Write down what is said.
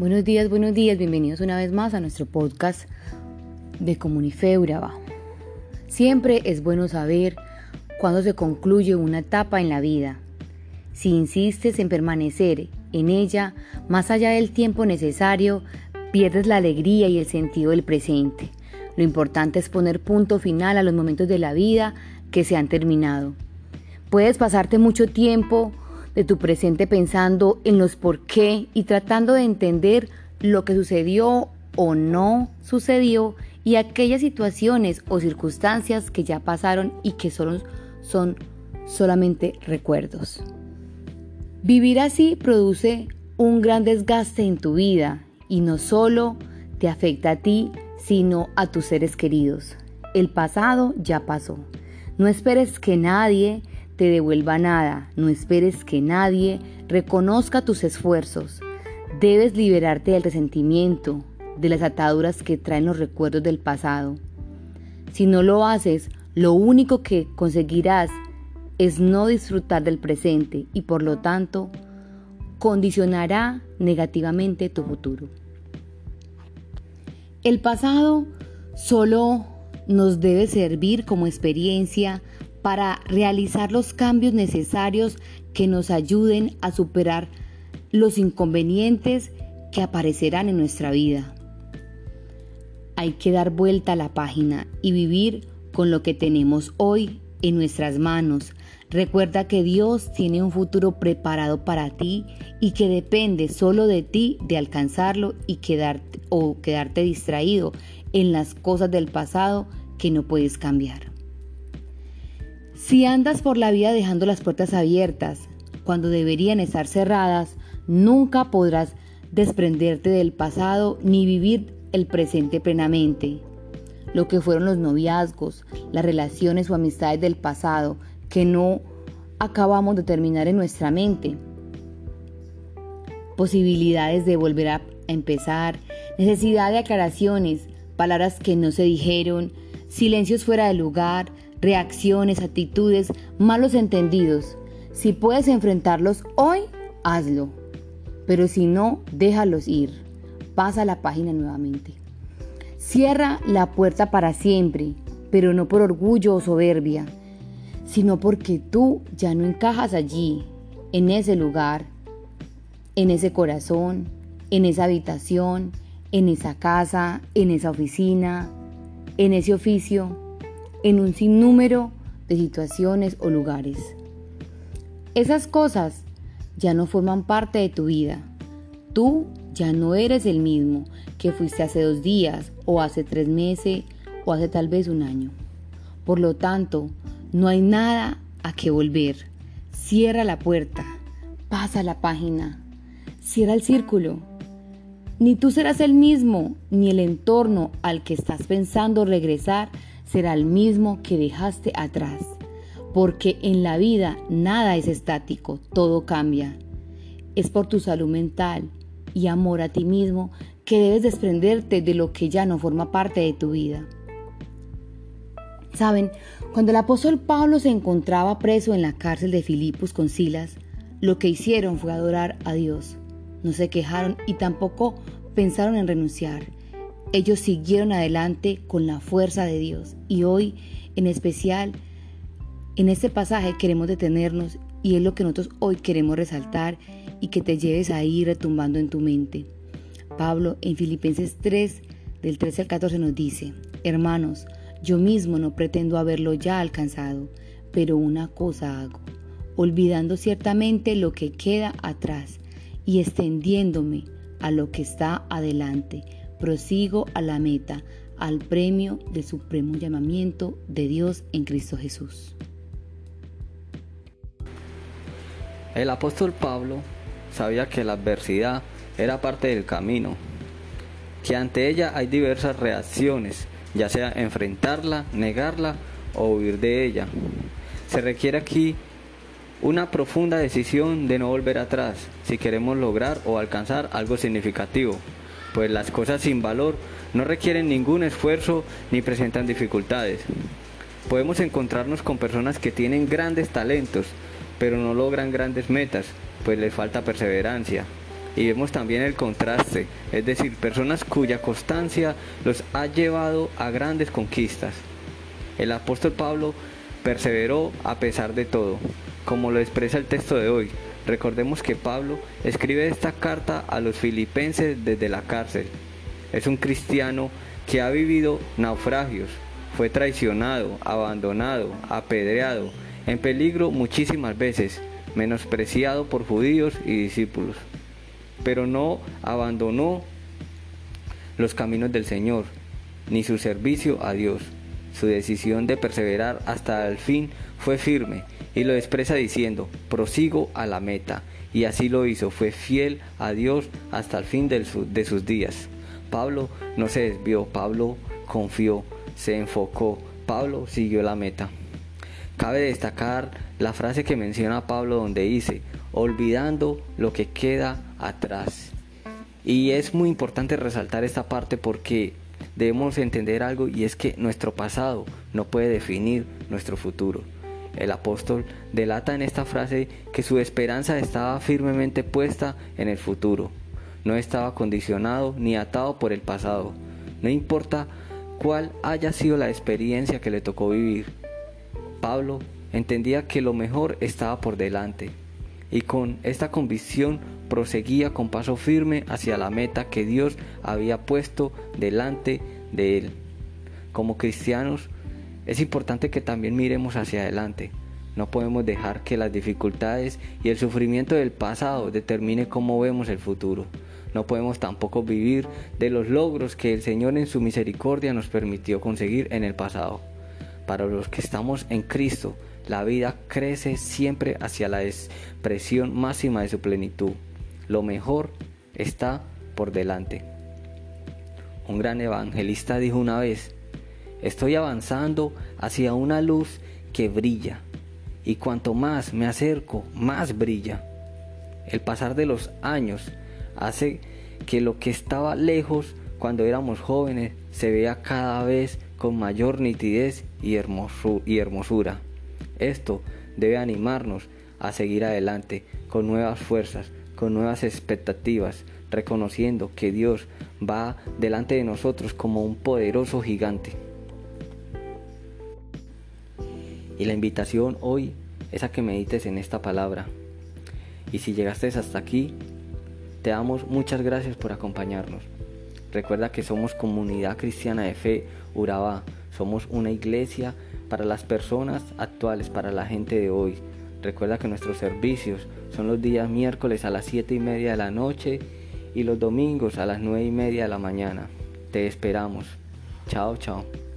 Buenos días, buenos días, bienvenidos una vez más a nuestro podcast de Comunifeuraba. Siempre es bueno saber cuándo se concluye una etapa en la vida. Si insistes en permanecer en ella más allá del tiempo necesario, pierdes la alegría y el sentido del presente. Lo importante es poner punto final a los momentos de la vida que se han terminado. Puedes pasarte mucho tiempo de tu presente pensando en los por qué y tratando de entender lo que sucedió o no sucedió y aquellas situaciones o circunstancias que ya pasaron y que solo son solamente recuerdos. Vivir así produce un gran desgaste en tu vida y no solo te afecta a ti, sino a tus seres queridos. El pasado ya pasó. No esperes que nadie te devuelva nada, no esperes que nadie reconozca tus esfuerzos. Debes liberarte del resentimiento, de las ataduras que traen los recuerdos del pasado. Si no lo haces, lo único que conseguirás es no disfrutar del presente y por lo tanto condicionará negativamente tu futuro. El pasado solo nos debe servir como experiencia para realizar los cambios necesarios que nos ayuden a superar los inconvenientes que aparecerán en nuestra vida. Hay que dar vuelta a la página y vivir con lo que tenemos hoy en nuestras manos. Recuerda que Dios tiene un futuro preparado para ti y que depende solo de ti de alcanzarlo y quedarte o quedarte distraído en las cosas del pasado que no puedes cambiar. Si andas por la vida dejando las puertas abiertas cuando deberían estar cerradas, nunca podrás desprenderte del pasado ni vivir el presente plenamente. Lo que fueron los noviazgos, las relaciones o amistades del pasado que no acabamos de terminar en nuestra mente. Posibilidades de volver a empezar, necesidad de aclaraciones, palabras que no se dijeron, silencios fuera de lugar, reacciones, actitudes, malos entendidos. Si puedes enfrentarlos hoy, hazlo. Pero si no, déjalos ir. Pasa la página nuevamente. Cierra la puerta para siempre, pero no por orgullo o soberbia, sino porque tú ya no encajas allí, en ese lugar, en ese corazón, en esa habitación, en esa casa, en esa oficina, en ese oficio en un sinnúmero de situaciones o lugares. Esas cosas ya no forman parte de tu vida. Tú ya no eres el mismo que fuiste hace dos días o hace tres meses o hace tal vez un año. Por lo tanto, no hay nada a que volver. Cierra la puerta, pasa la página, cierra el círculo. Ni tú serás el mismo, ni el entorno al que estás pensando regresar será el mismo que dejaste atrás, porque en la vida nada es estático, todo cambia. Es por tu salud mental y amor a ti mismo que debes desprenderte de lo que ya no forma parte de tu vida. Saben, cuando el apóstol Pablo se encontraba preso en la cárcel de Filipos con Silas, lo que hicieron fue adorar a Dios. No se quejaron y tampoco pensaron en renunciar. Ellos siguieron adelante con la fuerza de Dios y hoy en especial en este pasaje queremos detenernos y es lo que nosotros hoy queremos resaltar y que te lleves ahí retumbando en tu mente. Pablo en Filipenses 3 del 13 al 14 nos dice, hermanos, yo mismo no pretendo haberlo ya alcanzado, pero una cosa hago, olvidando ciertamente lo que queda atrás y extendiéndome a lo que está adelante prosigo a la meta, al premio del supremo llamamiento de Dios en Cristo Jesús. El apóstol Pablo sabía que la adversidad era parte del camino, que ante ella hay diversas reacciones, ya sea enfrentarla, negarla o huir de ella. Se requiere aquí una profunda decisión de no volver atrás si queremos lograr o alcanzar algo significativo pues las cosas sin valor no requieren ningún esfuerzo ni presentan dificultades. Podemos encontrarnos con personas que tienen grandes talentos, pero no logran grandes metas, pues les falta perseverancia. Y vemos también el contraste, es decir, personas cuya constancia los ha llevado a grandes conquistas. El apóstol Pablo perseveró a pesar de todo, como lo expresa el texto de hoy. Recordemos que Pablo escribe esta carta a los filipenses desde la cárcel. Es un cristiano que ha vivido naufragios, fue traicionado, abandonado, apedreado, en peligro muchísimas veces, menospreciado por judíos y discípulos. Pero no abandonó los caminos del Señor, ni su servicio a Dios. Su decisión de perseverar hasta el fin fue firme y lo expresa diciendo, prosigo a la meta. Y así lo hizo, fue fiel a Dios hasta el fin de, sus días. Pablo no se desvió, Pablo confió, se enfocó, Pablo siguió la meta. Cabe destacar la frase que menciona Pablo donde dice, olvidando lo que queda atrás. Y es muy importante resaltar esta parte porque debemos entender algo y es que nuestro pasado no puede definir nuestro futuro. El apóstol delata en esta frase que su esperanza estaba firmemente puesta en el futuro. No estaba condicionado ni atado por el pasado. No importa cuál haya sido la experiencia que le tocó vivir. Pablo entendía que lo mejor estaba por delante y con esta convicción proseguía con paso firme hacia la meta que Dios había puesto delante de él. Como cristianos, es importante que también miremos hacia adelante. No podemos dejar que las dificultades y el sufrimiento del pasado determine cómo vemos el futuro. No podemos tampoco vivir de los logros que el Señor en su misericordia nos permitió conseguir en el pasado. Para los que estamos en Cristo, la vida crece siempre hacia la expresión máxima de su plenitud. Lo mejor está por delante. Un gran evangelista dijo una vez, estoy avanzando hacia una luz que brilla, y cuanto más me acerco, más brilla. El pasar de los años hace que lo que estaba lejos cuando éramos jóvenes se vea cada vez con mayor nitidez y, hermosura. Esto debe animarnos a seguir adelante con nuevas fuerzas, con nuevas expectativas, reconociendo que Dios va delante de nosotros como un poderoso gigante. Y la invitación hoy es a que medites en esta palabra. Y si llegaste hasta aquí, te damos muchas gracias por acompañarnos. Recuerda que somos comunidad cristiana de fe Urabá. Somos una iglesia para las personas actuales, para la gente de hoy. Recuerda que nuestros servicios son los días miércoles a las 7 y media de la noche y los domingos a las 9 y media de la mañana. Te esperamos. Chao, chao.